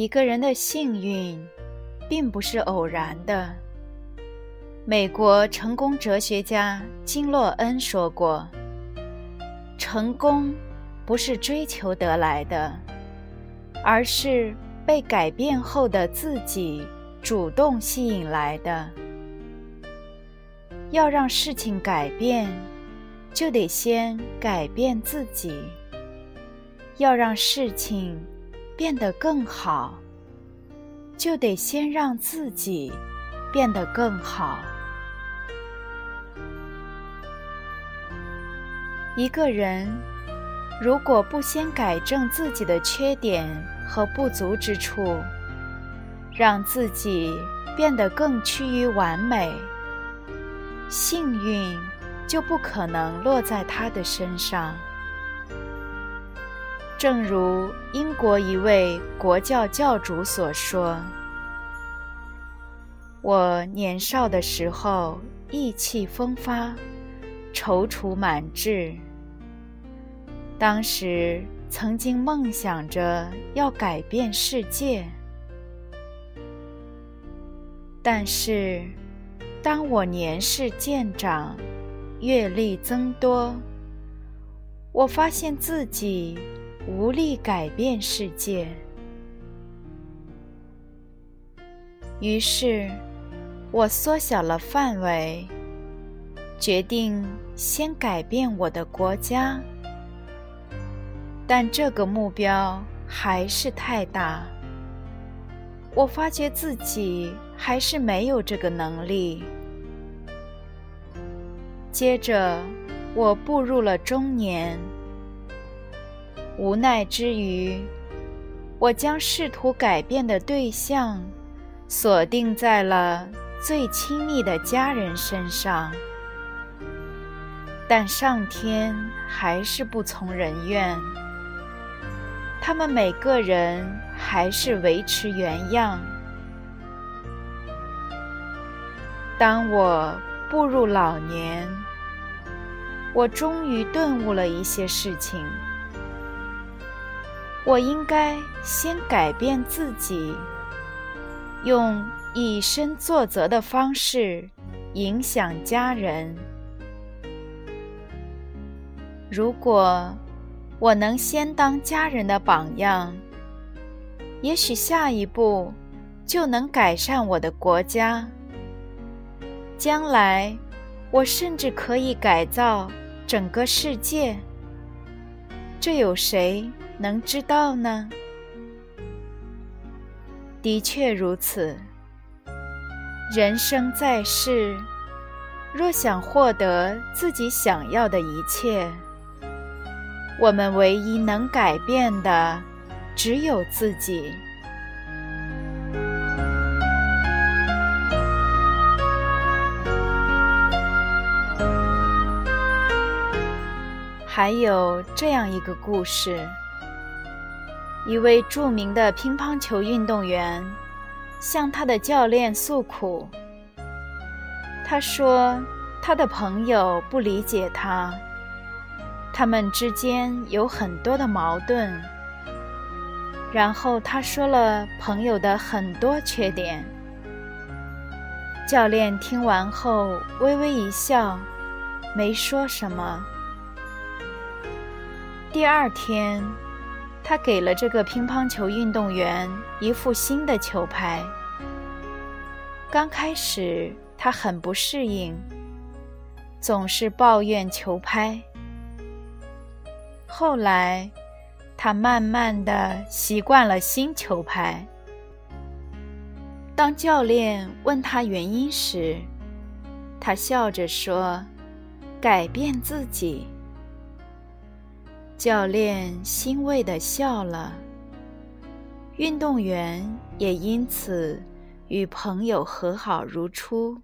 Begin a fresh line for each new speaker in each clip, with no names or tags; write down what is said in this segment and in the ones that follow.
一个人的幸运，并不是偶然的。美国成功哲学家金洛恩说过：“成功不是追求得来的，而是被改变后的自己主动吸引来的。要让事情改变，就得先改变自己；要让事情……”变得更好，就得先让自己变得更好。一个人如果不先改正自己的缺点和不足之处，让自己变得更趋于完美，幸运就不可能落在他的身上。正如英国一位国教教主所说：“我年少的时候意气风发，踌躇满志。当时曾经梦想着要改变世界，但是当我年事渐长，阅历增多，我发现自己。”无力改变世界，于是我缩小了范围，决定先改变我的国家。但这个目标还是太大，我发觉自己还是没有这个能力。接着，我步入了中年。无奈之余，我将试图改变的对象锁定在了最亲密的家人身上，但上天还是不从人愿，他们每个人还是维持原样。当我步入老年，我终于顿悟了一些事情。我应该先改变自己，用以身作则的方式影响家人。如果我能先当家人的榜样，也许下一步就能改善我的国家。将来，我甚至可以改造整个世界。这有谁？能知道呢？的确如此。人生在世，若想获得自己想要的一切，我们唯一能改变的，只有自己。还有这样一个故事。一位著名的乒乓球运动员向他的教练诉苦。他说：“他的朋友不理解他，他们之间有很多的矛盾。”然后他说了朋友的很多缺点。教练听完后微微一笑，没说什么。第二天。他给了这个乒乓球运动员一副新的球拍。刚开始，他很不适应，总是抱怨球拍。后来，他慢慢的习惯了新球拍。当教练问他原因时，他笑着说：“改变自己。”教练欣慰地笑了，运动员也因此与朋友和好如初。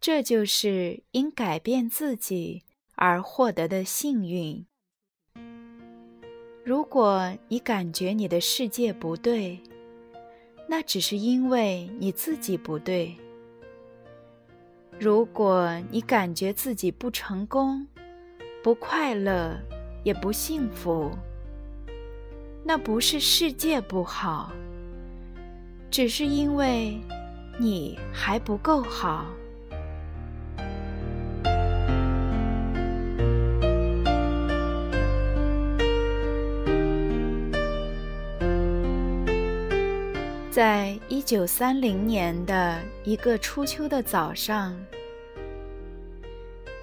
这就是因改变自己而获得的幸运。如果你感觉你的世界不对，那只是因为你自己不对。如果你感觉自己不成功、不快乐，也不幸福，那不是世界不好，只是因为你还不够好。在一九三零年的一个初秋的早上。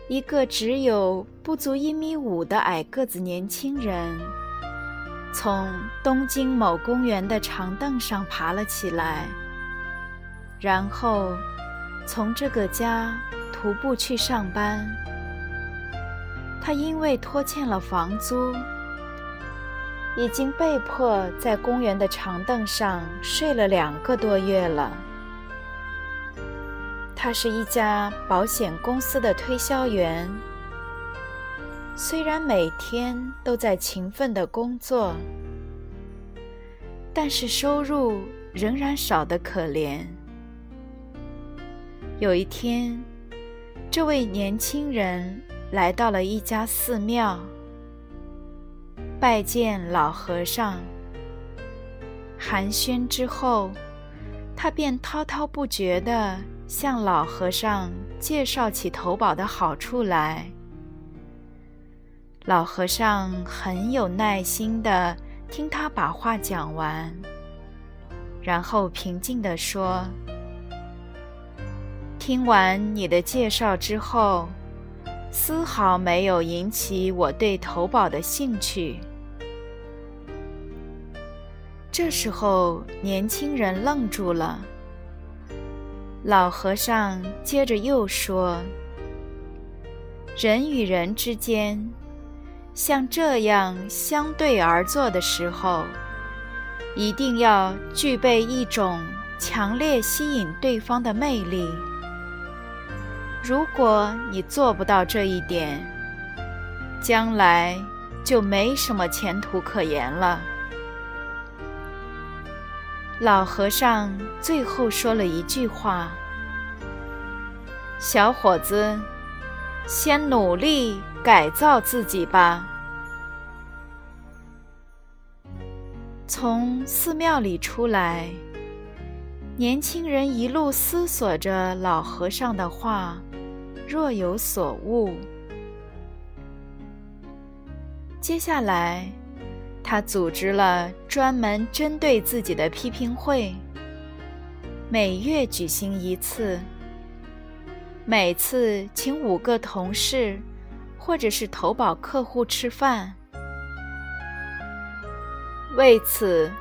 一个只有不足一米五的矮个子年轻人，从东京某公园的长凳上爬了起来，然后从这个家徒步去上班。他因为拖欠了房租，已经被迫在公园的长凳上睡了两个多月了。他是一家保险公司的推销员，虽然每天都在勤奋的工作，但是收入仍然少得可怜。有一天，这位年轻人来到了一家寺庙，拜见老和尚。寒暄之后，他便滔滔不绝地。向老和尚介绍起投保的好处来，老和尚很有耐心地听他把话讲完，然后平静地说：“听完你的介绍之后，丝毫没有引起我对投保的兴趣。”这时候，年轻人愣住了。老和尚接着又说：“人与人之间，像这样相对而坐的时候，一定要具备一种强烈吸引对方的魅力。如果你做不到这一点，将来就没什么前途可言了。”老和尚最后说了一句话：“小伙子，先努力改造自己吧。”从寺庙里出来，年轻人一路思索着老和尚的话，若有所悟。接下来。他组织了专门针对自己的批评会，每月举行一次，每次请五个同事或者是投保客户吃饭。为此，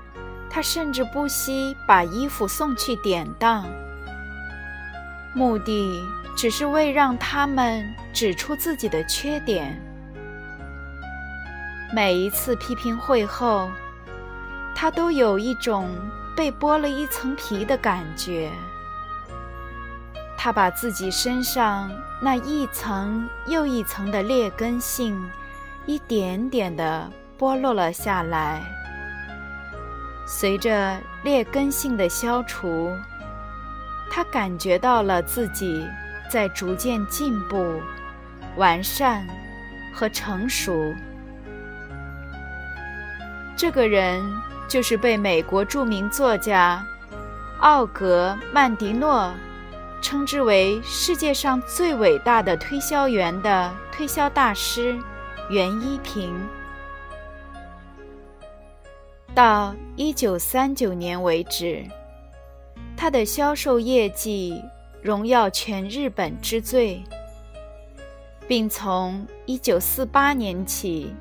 他甚至不惜把衣服送去典当，目的只是为让他们指出自己的缺点。每一次批评会后，他都有一种被剥了一层皮的感觉。他把自己身上那一层又一层的劣根性，一点点地剥落了下来。随着劣根性的消除，他感觉到了自己在逐渐进步、完善和成熟。这个人就是被美国著名作家奥格曼迪诺称之为世界上最伟大的推销员的推销大师袁一平。到一九三九年为止，他的销售业绩荣耀全日本之最，并从一九四八年起。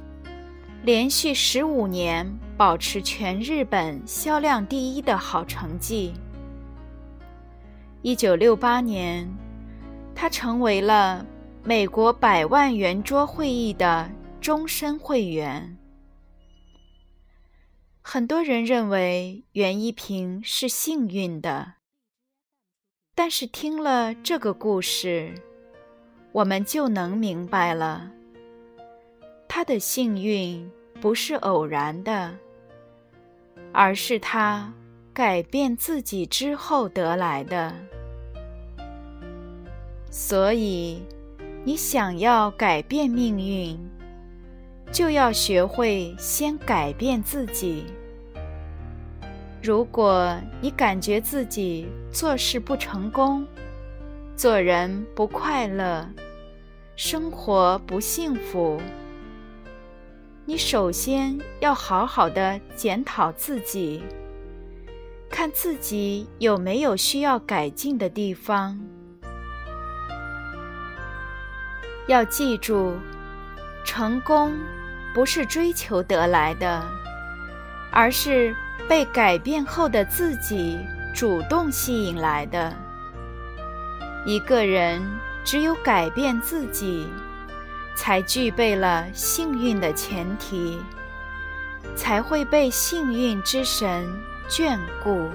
连续十五年保持全日本销量第一的好成绩。一九六八年，他成为了美国百万圆桌会议的终身会员。很多人认为袁一平是幸运的，但是听了这个故事，我们就能明白了，他的幸运不是偶然的，而是他改变自己之后得来的。所以，你想要改变命运。就要学会先改变自己。如果你感觉自己做事不成功，做人不快乐，生活不幸福，你首先要好好的检讨自己，看自己有没有需要改进的地方。要记住，成功。不是追求得来的，而是被改变后的自己主动吸引来的。一个人只有改变自己，才具备了幸运的前提，才会被幸运之神眷顾。